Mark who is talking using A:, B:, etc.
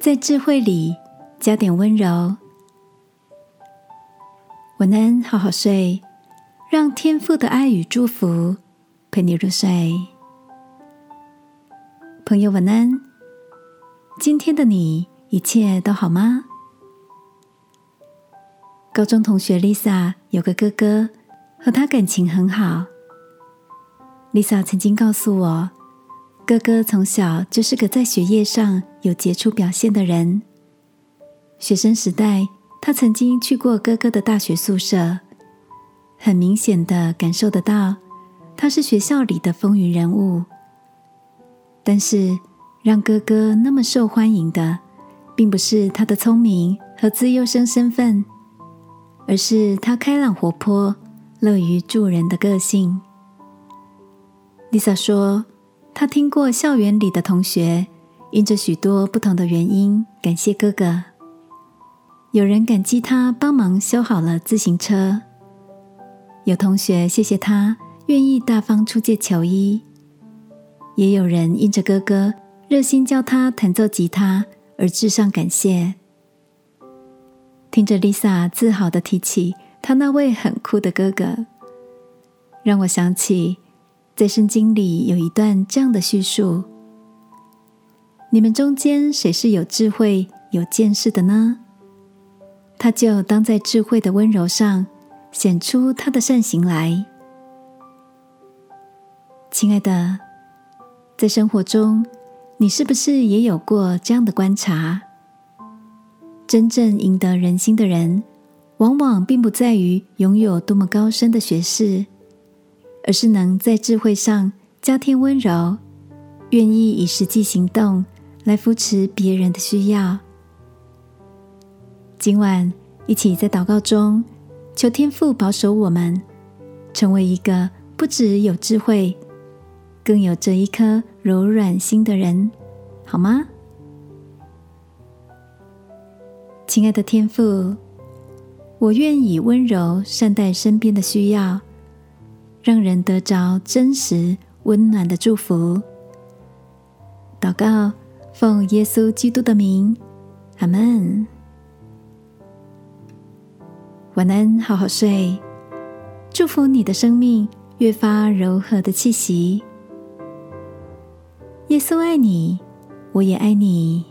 A: 在智慧里加点温柔。晚安，好好睡，让天父的爱与祝福陪你入睡。朋友，晚安。今天的你一切都好吗？高中同学 Lisa 有个哥哥，和他感情很好。Lisa 曾经告诉我。哥哥从小就是个在学业上有杰出表现的人。学生时代，他曾经去过哥哥的大学宿舍，很明显的感受得到他是学校里的风云人物。但是，让哥哥那么受欢迎的，并不是他的聪明和自优生身份，而是他开朗活泼、乐于助人的个性。Lisa 说。他听过校园里的同学因着许多不同的原因感谢哥哥。有人感激他帮忙修好了自行车，有同学谢谢他愿意大方出借球衣，也有人因着哥哥热心教他弹奏吉他而致上感谢。听着 Lisa 自豪的提起他那位很酷的哥哥，让我想起。在圣经里有一段这样的叙述：你们中间谁是有智慧、有见识的呢？他就当在智慧的温柔上显出他的善行来。亲爱的，在生活中，你是不是也有过这样的观察？真正赢得人心的人，往往并不在于拥有多么高深的学识。而是能在智慧上加添温柔，愿意以实际行动来扶持别人的需要。今晚一起在祷告中，求天父保守我们，成为一个不只有智慧，更有着一颗柔软心的人，好吗？亲爱的天父，我愿以温柔善待身边的需要。让人得着真实温暖的祝福。祷告，奉耶稣基督的名，阿门。晚安，好好睡。祝福你的生命越发柔和的气息。耶稣爱你，我也爱你。